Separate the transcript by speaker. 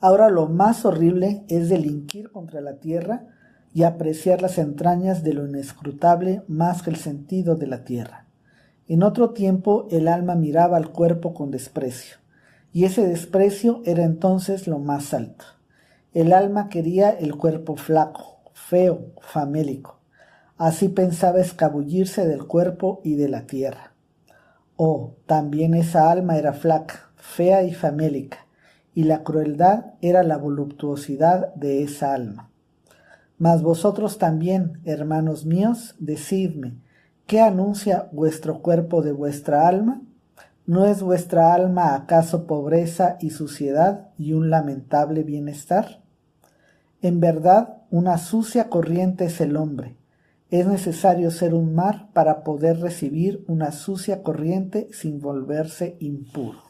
Speaker 1: Ahora lo más horrible es delinquir contra la tierra y apreciar las entrañas de lo inescrutable más que el sentido de la tierra. En otro tiempo el alma miraba al cuerpo con desprecio, y ese desprecio era entonces lo más alto. El alma quería el cuerpo flaco, feo, famélico. Así pensaba escabullirse del cuerpo y de la tierra. Oh, también esa alma era flaca, fea y famélica, y la crueldad era la voluptuosidad de esa alma. Mas vosotros también, hermanos míos, decidme, ¿qué anuncia vuestro cuerpo de vuestra alma? ¿No es vuestra alma acaso pobreza y suciedad y un lamentable bienestar? En verdad, una sucia corriente es el hombre. Es necesario ser un mar para poder recibir una sucia corriente sin volverse impuro.